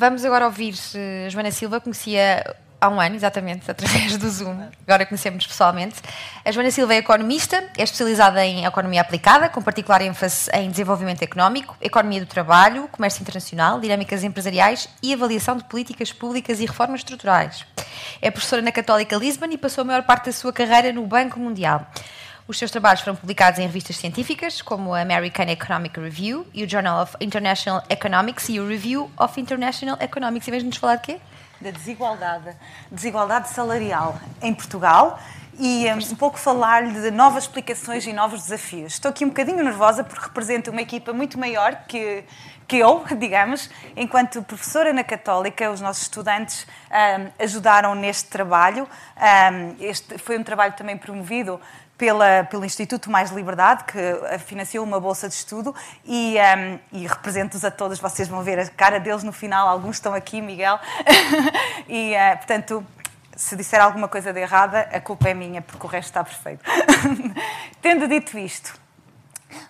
Vamos agora ouvir uh, Joana Silva, conhecia há um ano, exatamente, através do Zoom. Agora conhecemos pessoalmente. A Joana Silva é economista, é especializada em economia aplicada, com particular ênfase em desenvolvimento económico, economia do trabalho, comércio internacional, dinâmicas empresariais e avaliação de políticas públicas e reformas estruturais. É professora na Católica Lisbon e passou a maior parte da sua carreira no Banco Mundial. Os seus trabalhos foram publicados em revistas científicas, como a American Economic Review e o Journal of International Economics e o Review of International Economics. E mesmo nos falar de quê? Da desigualdade. Desigualdade salarial em Portugal e um, pouco falar-lhe de novas explicações e novos desafios. Estou aqui um bocadinho nervosa porque represento uma equipa muito maior que, que eu, digamos, enquanto professora na Católica, os nossos estudantes um, ajudaram neste trabalho. Um, este foi um trabalho também promovido pela, pelo Instituto Mais Liberdade, que financiou uma bolsa de estudo, e, um, e represento-os a todos. Vocês vão ver a cara deles no final, alguns estão aqui, Miguel. e, uh, portanto, se disser alguma coisa de errada, a culpa é minha, porque o resto está perfeito. Tendo dito isto,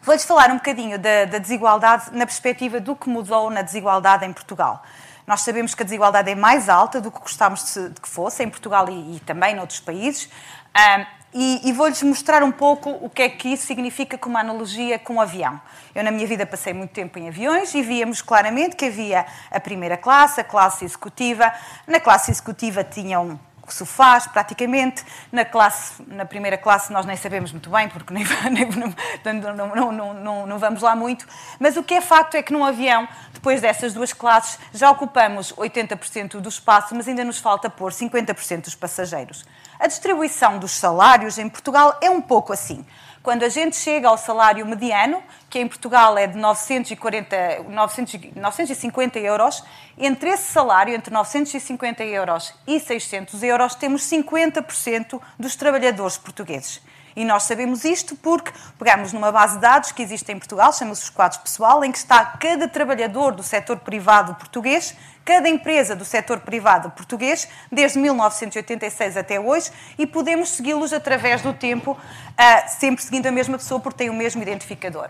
vou-lhes falar um bocadinho da, da, desigualdade na perspectiva do que mudou na desigualdade em Portugal. Nós sabemos que a desigualdade é mais alta do que gostávamos de que fosse, em Portugal e, e também noutros países. Um, e, e vou-lhes mostrar um pouco o que é que isso significa como analogia com o avião. Eu, na minha vida, passei muito tempo em aviões e víamos claramente que havia a primeira classe, a classe executiva. Na classe executiva tinham sofás, praticamente. Na, classe, na primeira classe nós nem sabemos muito bem, porque nem, não, não, não, não vamos lá muito. Mas o que é facto é que num avião, depois dessas duas classes, já ocupamos 80% do espaço, mas ainda nos falta pôr 50% dos passageiros. A distribuição dos salários em Portugal é um pouco assim. Quando a gente chega ao salário mediano, que em Portugal é de 940, 900, 950 euros, entre esse salário, entre 950 euros e 600 euros, temos 50% dos trabalhadores portugueses. E nós sabemos isto porque pegamos numa base de dados que existe em Portugal, chama-se os quadros pessoal, em que está cada trabalhador do setor privado português, cada empresa do setor privado português, desde 1986 até hoje, e podemos segui-los através do tempo, uh, sempre seguindo a mesma pessoa porque tem o mesmo identificador.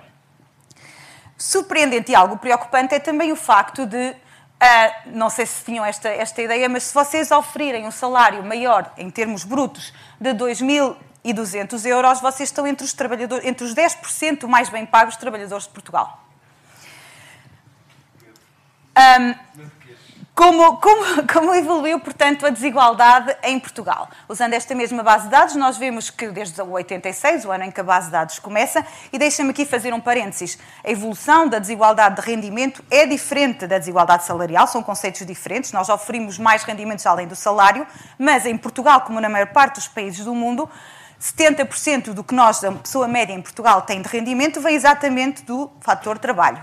Surpreendente e algo preocupante é também o facto de Uh, não sei se tinham esta, esta ideia, mas se vocês oferirem um salário maior em termos brutos de 2.000 e 200 euros, vocês estão entre os, trabalhadores, entre os 10% mais bem pagos trabalhadores de Portugal. Um, como, como, como, evoluiu, portanto, a desigualdade em Portugal? Usando esta mesma base de dados, nós vemos que desde o 86, o ano em que a base de dados começa, e deixa-me aqui fazer um parênteses, a evolução da desigualdade de rendimento é diferente da desigualdade salarial, são conceitos diferentes, nós oferimos mais rendimentos além do salário, mas em Portugal, como na maior parte dos países do mundo, 70% do que nós, a pessoa média em Portugal, tem de rendimento vem exatamente do fator trabalho.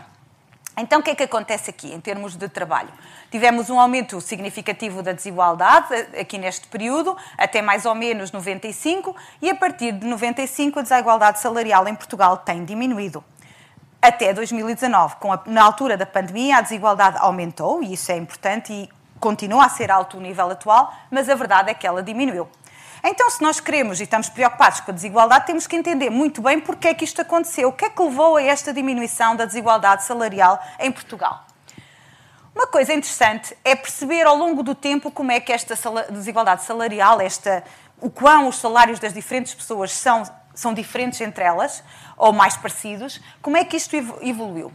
Então, o que é que acontece aqui em termos de trabalho? Tivemos um aumento significativo da desigualdade aqui neste período, até mais ou menos 95, e a partir de 95 a desigualdade salarial em Portugal tem diminuído. Até 2019, com a, na altura da pandemia, a desigualdade aumentou, e isso é importante, e continua a ser alto o nível atual, mas a verdade é que ela diminuiu. Então, se nós queremos e estamos preocupados com a desigualdade, temos que entender muito bem porque é que isto aconteceu. O que é que levou a esta diminuição da desigualdade salarial em Portugal? Uma coisa interessante é perceber ao longo do tempo como é que esta desigualdade salarial, esta, o quão os salários das diferentes pessoas são, são diferentes entre elas, ou mais parecidos, como é que isto evoluiu.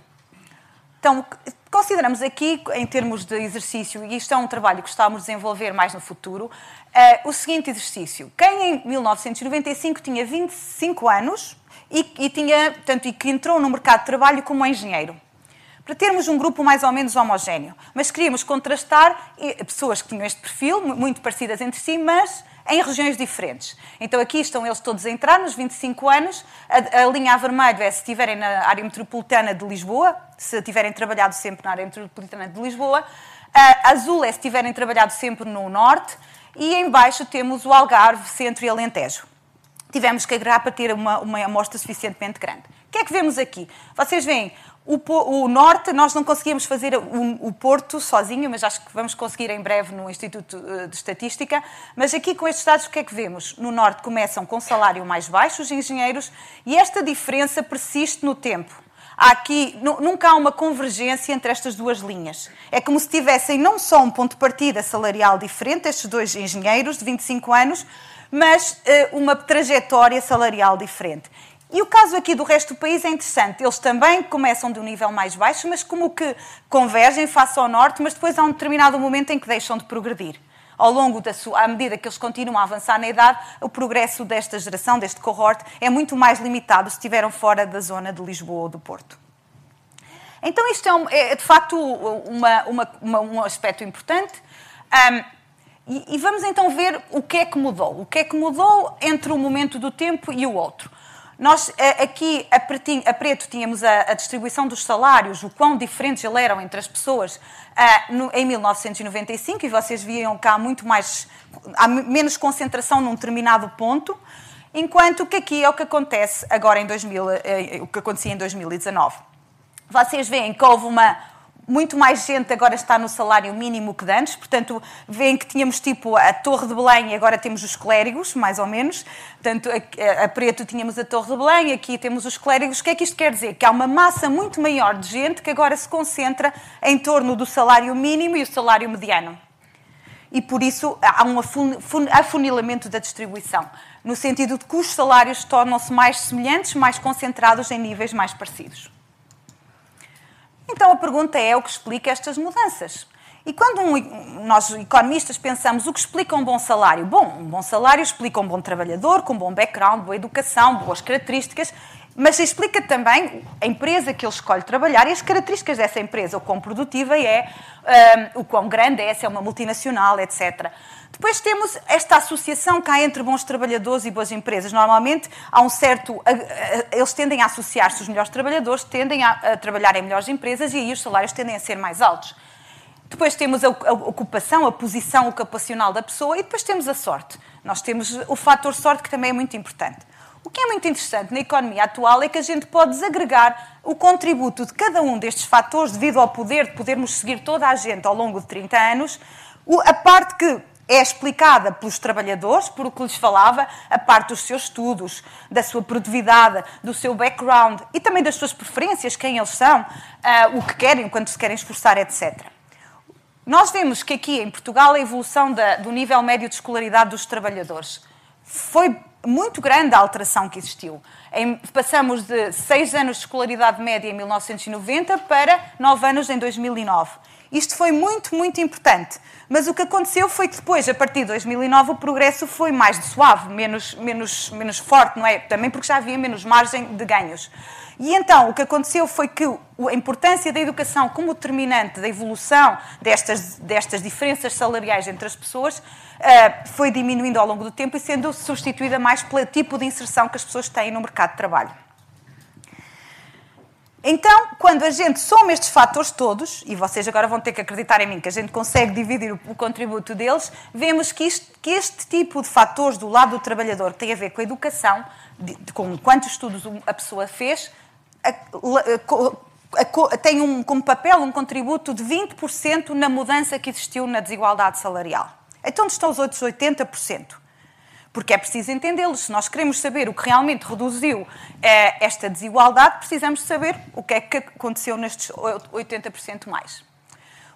Então, Consideramos aqui, em termos de exercício, e isto é um trabalho que estamos a desenvolver mais no futuro, uh, o seguinte exercício. Quem em 1995 tinha 25 anos e, e, tinha, portanto, e que entrou no mercado de trabalho como engenheiro? Para termos um grupo mais ou menos homogéneo. Mas queríamos contrastar pessoas que tinham este perfil, muito parecidas entre si, mas em regiões diferentes. Então aqui estão eles todos a entrar nos 25 anos. A, a linha a vermelho é se estiverem na área metropolitana de Lisboa, se tiverem trabalhado sempre na área metropolitana de Lisboa. A azul é se tiverem trabalhado sempre no norte. E em baixo temos o Algarve, Centro e Alentejo. Tivemos que agregar para ter uma, uma amostra suficientemente grande. O que é que vemos aqui? Vocês veem o, o, norte, nós não conseguíamos fazer o, o, Porto sozinho, mas acho que vamos conseguir em breve no Instituto eh, de Estatística. Mas aqui com estes dados, o que é que vemos? No norte começam com salário mais baixo os engenheiros e esta diferença persiste no tempo. há aqui, nunca há uma convergência entre estas duas linhas. É como se tivessem não só um ponto de partida salarial diferente, estes dois engenheiros de 25 anos, mas uh, uma trajetória salarial diferente. E o caso aqui do resto do país é interessante. Eles também começam de um nível mais baixo, mas como que convergem face ao norte, mas depois há um determinado momento em que deixam de progredir. Ao longo da sua, à medida que eles continuam a avançar na idade, o progresso desta geração, deste cohort, é muito mais limitado se estiveram fora da zona de Lisboa ou do Porto. Então, isto é, um, é de facto uma, uma, uma, um aspecto importante. Um, e, e vamos então ver o que é que mudou. O que é que mudou entre um momento do tempo e o outro. Nós aqui a, pretinho, a preto tínhamos a, a, distribuição dos salários, o quão diferentes eles eram entre as pessoas uh, no, em 1995 e vocês viam cá muito mais, há menos concentração num determinado ponto, enquanto que aqui é o que acontece agora em 2000, uh, eh, o que acontecia em 2019. Vocês veem que houve uma, muito mais gente agora está no salário mínimo que antes, portanto, veem que tínhamos tipo a Torre de Belém e agora temos os clérigos, mais ou menos. Portanto, a, a, Preto tínhamos a Torre de Belém, aqui temos os clérigos. O que é que isto quer dizer? Que há uma massa muito maior de gente que agora se concentra em torno do salário mínimo e o salário mediano. E por isso há um afunilamento da distribuição, no sentido de que os salários tornam-se mais semelhantes, mais concentrados em níveis mais parecidos. Então a pergunta é o que explica estas mudanças. E quando um, nós, economistas, pensamos o que explica um bom salário? Bom, um bom salário explica um bom trabalhador, com bom background, boa educação, boas características, mas explica também a empresa que ele escolhe trabalhar e as características dessa empresa, o quão produtiva é, um, o quão grande é, se é uma multinacional, etc. Depois temos esta associação cá entre bons trabalhadores e boas empresas. Normalmente há um certo. Eles tendem a associar-se, os melhores trabalhadores tendem a trabalhar em melhores empresas e aí os salários tendem a ser mais altos. Depois temos a, ocupação, a posição ocupacional da pessoa e depois temos a sorte. Nós temos o fator sorte que também é muito importante. O que é muito interessante na economia atual é que a gente pode desagregar o contributo de cada um destes fatores devido ao poder de podermos seguir toda a gente ao longo de 30 anos, a parte que é explicada pelos trabalhadores, por o que lhes falava, a parte dos seus estudos, da sua produtividade, do seu background e também das suas preferências, quem eles são, uh, o que querem, quanto se querem esforçar, etc. Nós vemos que aqui em Portugal a evolução da, do nível médio de escolaridade dos trabalhadores foi muito grande a alteração que existiu. Em, passamos de 6 anos de escolaridade média em 1990 para 9 anos em 2009. Isto foi muito, muito importante. Mas o que aconteceu foi que depois, a partir de 2009, o progresso foi mais suave, menos, menos, menos forte, não é? Também porque já havia menos margem de ganhos. E então, o que aconteceu foi que a importância da educação como determinante da evolução destas, destas diferenças salariais entre as pessoas uh, foi diminuindo ao longo do tempo e sendo substituída mais pelo tipo de inserção que as pessoas têm no mercado de trabalho. Então, quando a gente soma estes fatores todos, e vocês agora vão ter que acreditar em mim que a gente consegue dividir o, o contributo deles, vemos que, isto, que, este tipo de fatores do lado do trabalhador que tem a ver com a educação, de, de, com quantos estudos a pessoa fez, a, a, tem um, como papel um contributo de 20% na mudança que existiu na desigualdade salarial. Então, onde estão os outros 80%? Porque é preciso entendê-los. Se nós queremos saber o que realmente reduziu eh, esta desigualdade, precisamos saber o que é que aconteceu nestes 80% mais.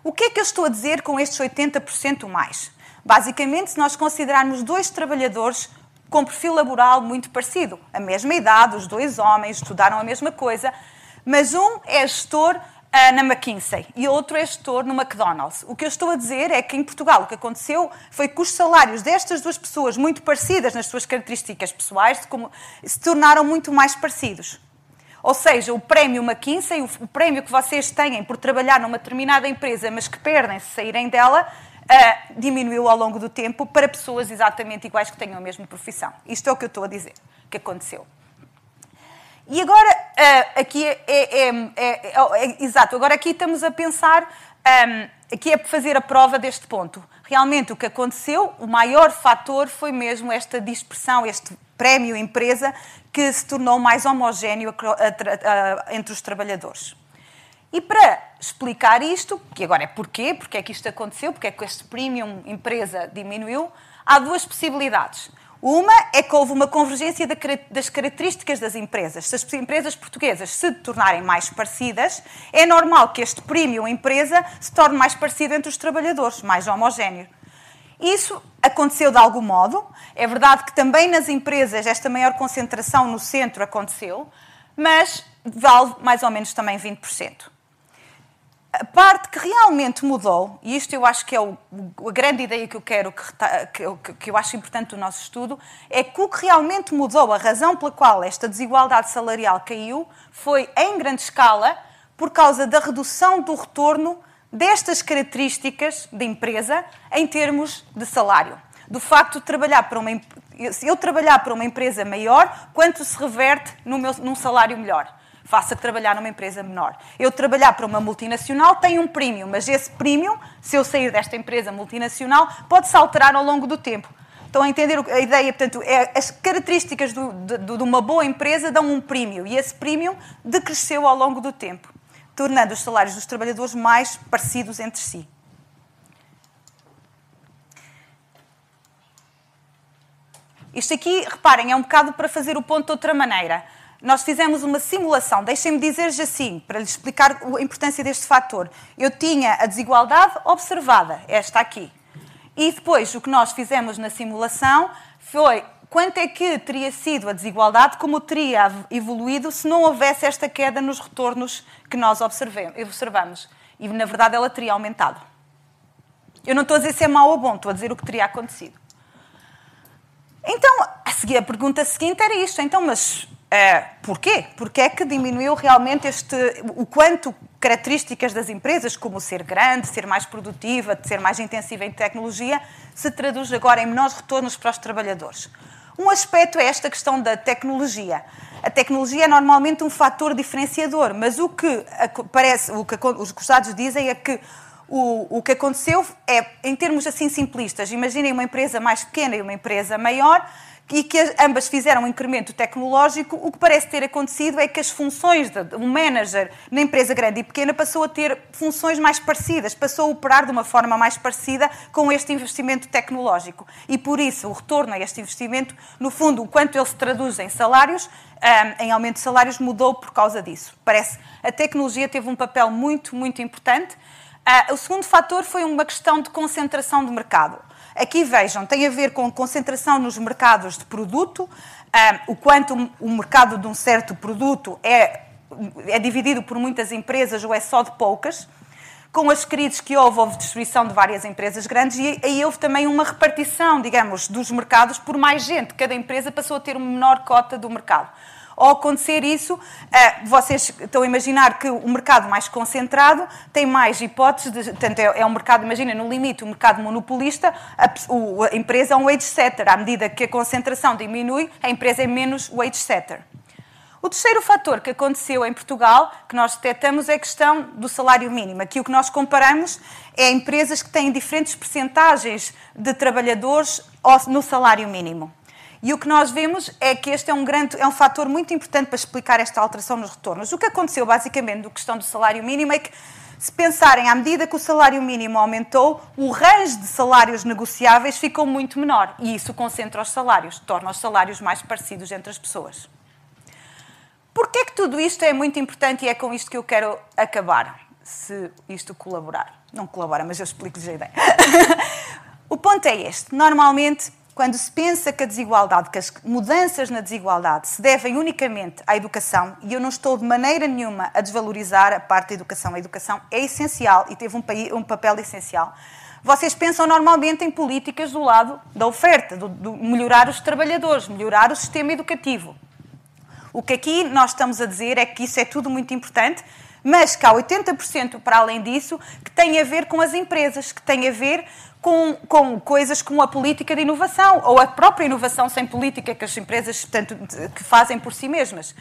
O que é que eu estou a dizer com estes 80% mais? Basicamente, se nós considerarmos dois trabalhadores com perfil laboral muito parecido, a mesma idade, os dois homens estudaram a mesma coisa, mas um é gestor na McKinsey e outro é gestor no McDonald's. O que eu estou a dizer é que em Portugal o que aconteceu foi que os salários destas duas pessoas, muito parecidas nas suas características pessoais, se tornaram muito mais parecidos. Ou seja, o prémio McKinsey, o prémio que vocês têm por trabalhar numa determinada empresa, mas que perdem se saírem dela, uh, diminuiu ao longo do tempo para pessoas exatamente iguais que tenham a mesma profissão. Isto é o que eu estou a dizer que aconteceu. E agora, uh, aqui é, é, é, é, Exato, agora aqui estamos a pensar. Um, aqui é fazer a prova deste ponto. Realmente o que aconteceu, o maior fator foi mesmo esta dispersão, este prémio empresa que se tornou mais homogéneo entre os trabalhadores. E para explicar isto, que agora é porquê, porque é que isto aconteceu, porque é que este premium empresa diminuiu, há duas possibilidades. Uma é que houve uma convergência das características das empresas. Se as empresas portuguesas se tornarem mais parecidas, é normal que este premium empresa se torne mais parecido entre os trabalhadores, mais homogéneo. Isso aconteceu de algum modo. É verdade que também nas empresas esta maior concentração no centro aconteceu, mas vale mais ou menos também 20%. A parte que realmente mudou, e isto eu acho que é o, a grande ideia que eu quero, que, que, eu acho importante do nosso estudo, é que o que realmente mudou, a razão pela qual esta desigualdade salarial caiu, foi em grande escala por causa da redução do retorno destas características da empresa em termos de salário. Do facto de trabalhar para uma eu trabalhar para uma empresa maior, quanto se reverte no meu, num salário melhor faça trabalhar numa empresa menor. Eu trabalhar para uma multinacional tem um premium, mas esse premium, se eu sair desta empresa multinacional, pode-se alterar ao longo do tempo. Estão a entender a ideia? Portanto, é, as características do, de, de, uma boa empresa dão um premium e esse premium decresceu ao longo do tempo, tornando os salários dos trabalhadores mais parecidos entre si. Isto aqui, reparem, é um bocado para fazer o ponto de outra maneira nós fizemos uma simulação, deixem-me dizer-lhes assim, para lhes explicar a importância deste fator. Eu tinha a desigualdade observada, esta aqui. E depois o que nós fizemos na simulação foi quanto é que teria sido a desigualdade, como teria evoluído se não houvesse esta queda nos retornos que nós observamos. E na verdade ela teria aumentado. Eu não estou a dizer se é mau ou bom, estou a dizer o que teria acontecido. Então, a, seguir, a pergunta seguinte era isto. Então, mas é, porquê? Porque é que diminuiu realmente este, o quanto características das empresas, como ser grande, ser mais produtiva, ser mais intensiva em tecnologia, se traduz agora em menores retornos para os trabalhadores. Um aspecto é esta questão da tecnologia. A tecnologia é normalmente um fator diferenciador, mas o que parece, o que os dados dizem é que o, o que aconteceu é, em termos assim simplistas, imaginem uma empresa mais pequena e uma empresa maior, e que ambas fizeram um incremento tecnológico, o que parece ter acontecido é que as funções de um manager na empresa grande e pequena passou a ter funções mais parecidas, passou a operar de uma forma mais parecida com este investimento tecnológico. E por isso o retorno a este investimento, no fundo, o quanto ele se traduz em salários, em aumento de salários, mudou por causa disso. Parece a tecnologia teve um papel muito, muito importante. Ah, o segundo fator foi uma questão de concentração de mercado. Aqui vejam, tem a ver com concentração nos mercados de produto, o quanto o mercado de um certo produto é, é dividido por muitas empresas ou é só de poucas. Com as crises que houve, houve destruição de várias empresas grandes e aí houve também uma repartição, digamos, dos mercados por mais gente. Cada empresa passou a ter uma menor cota do mercado. Ao acontecer isso, eh, vocês estão a imaginar que o mercado mais concentrado tem mais hipóteses, de, portanto, é, é um mercado, imagina, no limite, um mercado monopolista, a, a empresa é um wage setter. À medida que a concentração diminui, a empresa é menos wage setter. O terceiro fator que aconteceu em Portugal, que nós detectamos, é a questão do salário mínimo. Aqui o que nós comparamos é empresas que têm diferentes percentagens de trabalhadores no salário mínimo. E o que nós vemos é que este é um, grande, é um fator muito importante para explicar esta alteração nos retornos. O que aconteceu, basicamente, na questão do salário mínimo é que, se pensarem, à medida que o salário mínimo aumentou, o range de salários negociáveis ficou muito menor. E isso concentra os salários, torna os salários mais parecidos entre as pessoas. Porquê que tudo isto é muito importante e é com isto que eu quero acabar, se isto colaborar? Não colabora, mas eu explico-lhes a ideia. o ponto é este. Normalmente, quando se pensa que a desigualdade, que as mudanças na desigualdade se devem unicamente à educação, e eu não estou de maneira nenhuma a desvalorizar a parte da educação, a educação é essencial e teve um, um papel essencial. Vocês pensam normalmente em políticas do lado da oferta, do, do melhorar os trabalhadores, melhorar o sistema educativo. O que aqui nós estamos a dizer é que isso é tudo muito importante, mas que há 80% para além disso que tem a ver com as empresas, que tem a ver com, com coisas como a política de inovação ou a própria inovação sem política que as empresas portanto, que fazem por si mesmas.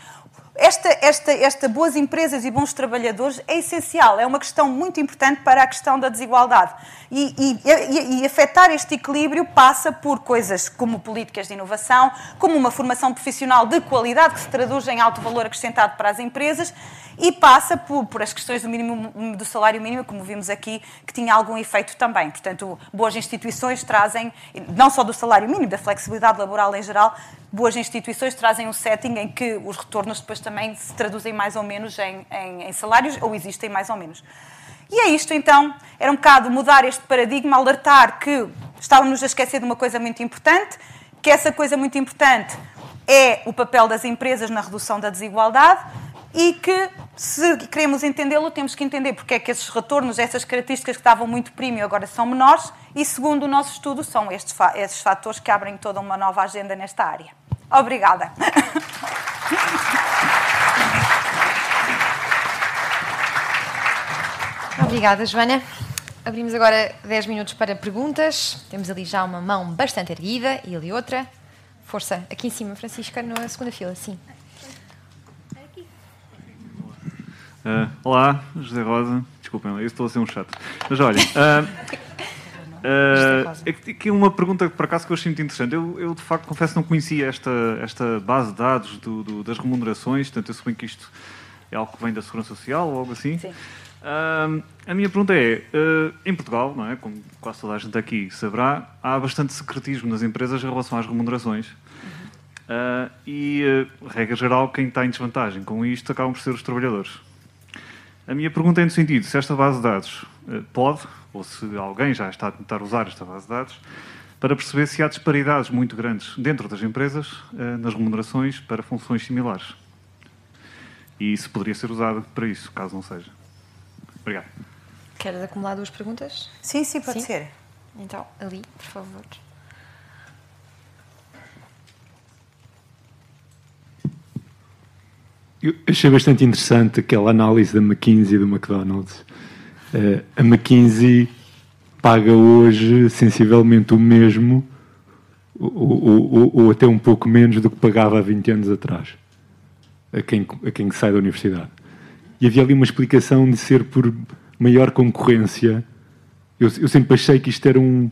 Esta, esta, esta boas empresas e bons trabalhadores é essencial, é uma questão muito importante para a questão da desigualdade. E, e, e, afetar este equilíbrio passa por coisas como políticas de inovação, como uma formação profissional de qualidade que se traduz em alto valor acrescentado para as empresas e passa por, por as questões do, mínimo, do salário mínimo, como vimos aqui, que tinha algum efeito também. Portanto, boas instituições trazem, não só do salário mínimo, da flexibilidade laboral em geral, boas instituições trazem um setting em que os retornos depois também se traduzem mais ou menos em, em, em salários, ou existem mais ou menos. E é isto, então, era um bocado mudar este paradigma, alertar que estávamos a esquecer de uma coisa muito importante, que essa coisa muito importante é o papel das empresas na redução da desigualdade e que, se queremos entendê-lo, temos que entender porque é que esses retornos, essas características que estavam muito premium agora são menores e, segundo o nosso estudo, são estes, estes fatores que abrem toda uma nova agenda nesta área. Obrigada. Obrigada, Joana. Abrimos agora 10 minutos para perguntas. Temos ali já uma mão bastante erguida e ali outra. Força, aqui em cima, Francisca, na segunda fila, sim. Uh, olá, José Rosa. Desculpem, eu estou a ser um chato. Mas olha, uh, uh, é que uma pergunta por acaso que eu achei muito interessante. Eu, eu de facto confesso não conhecia esta, esta base de dados do, do, das remunerações, portanto eu suponho que isto é algo que vem da Segurança Social ou algo assim. Sim. Uh, a minha pergunta é, uh, em Portugal, não é, como quase toda a gente aqui saberá, há bastante secretismo nas empresas em relação às remunerações. Uh, e, regra geral, quem está em desvantagem com isto acabam por ser os trabalhadores. A minha pergunta é no sentido, se esta base de dados eh, pode, ou se alguém já está a tentar usar esta base de dados, para perceber se há disparidades muito grandes dentro das empresas eh, nas remunerações para funções similares. E isso poderia ser usado para isso, caso não seja. Obrigado. Queres acumular duas perguntas? Sim, sim, pode sim? ser. Então, ali, por favor. Eu achei bastante interessante aquela análise da McKinsey e do McDonald's. Uh, a McKinsey paga hoje sensivelmente o mesmo, ou, ou, ou, até um pouco menos do que pagava há 20 anos atrás, a quem, a quem sai da universidade. E havia ali uma explicação de ser por maior concorrência. Eu, eu sempre achei que isto era um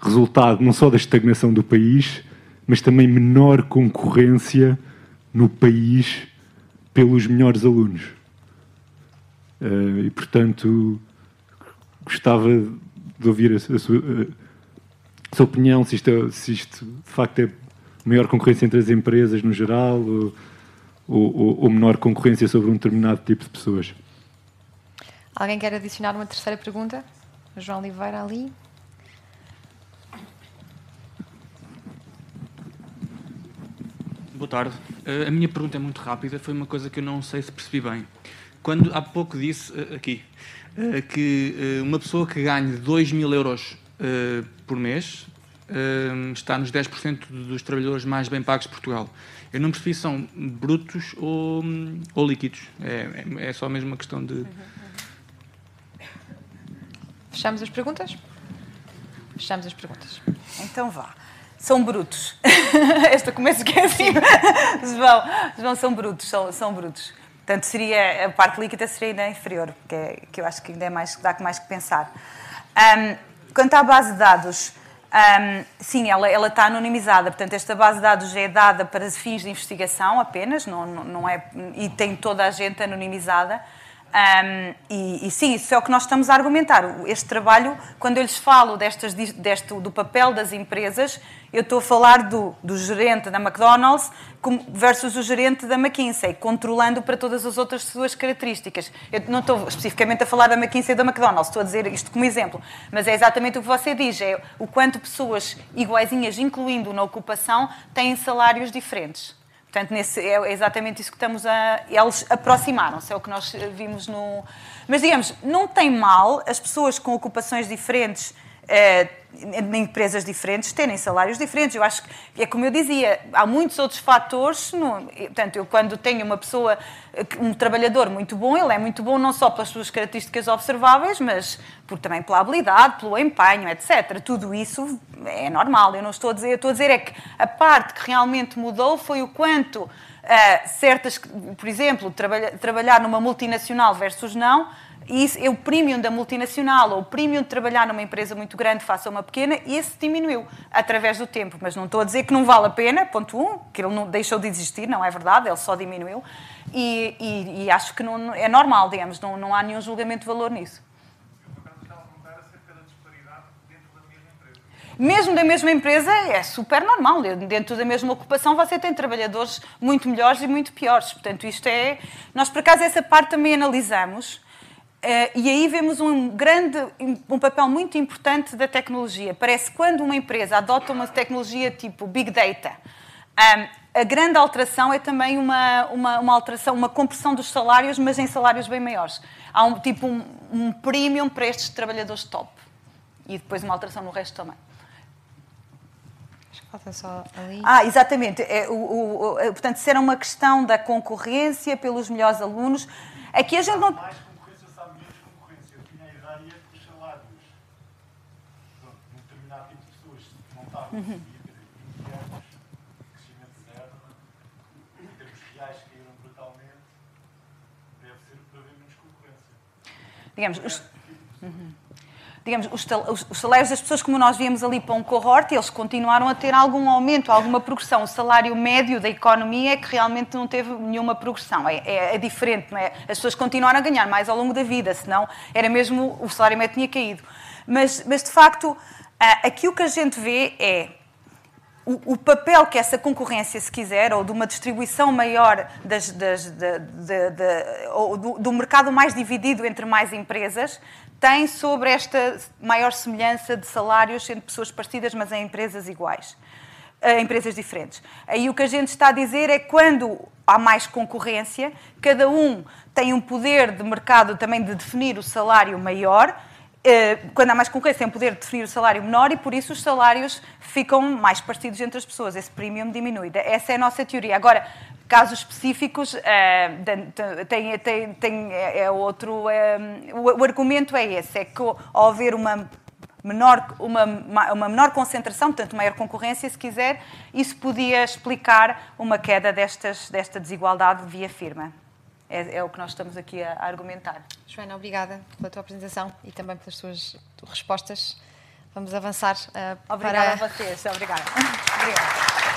resultado não só da estagnação do país, mas também menor concorrência no país pelos melhores alunos. Uh, e, portanto, gostava de ouvir a, a, sua, a, sua, opinião, se isto, é, se isto, de facto é maior concorrência entre as empresas no geral ou, ou, ou menor concorrência sobre um determinado tipo de pessoas. Alguém quer adicionar uma terceira pergunta? João Oliveira ali. Boa tarde. Uh, a minha pergunta é muito rápida, foi uma coisa que eu não sei se percebi bem. Quando há pouco disse uh, aqui que uma pessoa que ganhe 2 mil euros por mês está nos 10% dos trabalhadores mais bem pagos de Portugal. Eu não percebi se são brutos ou, ou líquidos. É, é, é só mesmo uma questão de. Fechamos as perguntas? Fechamos as perguntas. Então vá são brutos. Esta começa que é assim. Os vão são brutos, são, são brutos. Portanto, seria, a parte líquida seria ainda inferior, que, é, que eu acho que ainda é mais, dá mais que pensar. Um, quanto à base de dados, um, sim, ela, ela está anonimizada, portanto, esta base de dados é dada para fins de investigação apenas, não, não, é, e tem toda a gente anonimizada. Um, e, e, sim, isso é o que nós estamos a argumentar. Este trabalho, quando eu lhes falo destas, deste, do papel das empresas, eu estou a falar do, do gerente da McDonald's versus o gerente da McKinsey, controlando para todas as outras suas características. Eu não estou especificamente a falar da McKinsey e da McDonald's, estou a dizer isto como exemplo, mas é exatamente o que você diz, é o quanto pessoas iguaizinhas, incluindo na ocupação, têm salários diferentes. Portanto, nesse, é exatamente isso que estamos a. Eles aproximaram-se, é o que nós vimos no. Mas, digamos, não tem mal as pessoas com ocupações diferentes. Eh, em empresas diferentes terem salários diferentes. Eu acho que é como eu dizia, há muitos outros fatores. No, portanto, eu quando tenho uma pessoa, um trabalhador muito bom, ele é muito bom não só pelas suas características observáveis, mas por, também pela habilidade, pelo empenho, etc. Tudo isso é normal. Eu não estou a dizer, eu estou a dizer é que a parte que realmente mudou foi o quanto uh, certas, por exemplo, trabalha, trabalhar numa multinacional versus não, isso o premium da multinacional ou o premium de trabalhar numa empresa muito grande face a uma pequena, esse diminuiu através do tempo. Mas não estou a dizer que não vale a pena, ponto um, que ele não deixou de existir, não é verdade, ele só diminuiu. E, e, e acho que não, é normal, digamos, não, não há nenhum julgamento de valor nisso. Mesmo da mesma empresa, é super normal. Dentro da mesma ocupação, você tem trabalhadores muito melhores e muito piores. Portanto, isto é. Nós, por acaso, essa parte também analisamos. Uh, e aí vemos um grande, um papel muito importante da tecnologia. Parece que quando uma empresa adota uma tecnologia tipo Big Data, a grande alteração é também uma, uma, uma, alteração, uma compressão dos salários, mas em salários bem maiores. Há um tipo um, um premium para estes trabalhadores top. E depois uma alteração no resto também. Falta só ali. Ah, exatamente. É, o, o, o, portanto, se era uma questão da concorrência pelos melhores alunos, aqui a gente não. Mais concorrência sabe menos concorrência. Eu tinha a ideia que os salários de um determinado tipo de pessoas não estavam a subir, quer dizer, 20 anos, crescimento zero, em termos reais caíram brutalmente, deve ser para haver menos concorrência. Digamos, os. Digamos, os, os, salários das pessoas, como nós víamos ali para um cohort, eles continuaram a ter algum aumento, alguma progressão. O salário médio da economia é que realmente não teve nenhuma progressão. É, é, é diferente, não é? As pessoas continuaram a ganhar mais ao longo da vida, senão era mesmo o salário médio tinha caído. Mas, mas de facto, aqui o que a gente vê é o, o, papel que essa concorrência, se quiser, ou de uma distribuição maior das, das, de, de, de, ou do, do, mercado mais dividido entre mais empresas, tem sobre esta maior semelhança de salários entre pessoas parecidas, mas em empresas iguais, em empresas diferentes. Aí o que a gente está a dizer é quando há mais concorrência, cada um tem um poder de mercado também de definir o salário maior eh, quando há mais concorrência, tem poder de definir o salário menor e, por isso, os salários ficam mais partidos entre as pessoas. Esse premium diminui. Essa é a nossa teoria. Agora, casos específicos, eh, tem, tem, tem, é, é outro. É, o, argumento é esse: é que ao haver uma menor, uma, uma menor concentração, portanto, maior concorrência, se quiser, isso podia explicar uma queda destas, desta desigualdade via firma é, é o que nós estamos aqui a, a argumentar. Joana, obrigada pela tua apresentação e também pelas tuas respostas. Vamos avançar uh, Obrigada para... a vocês. Obrigada. obrigada.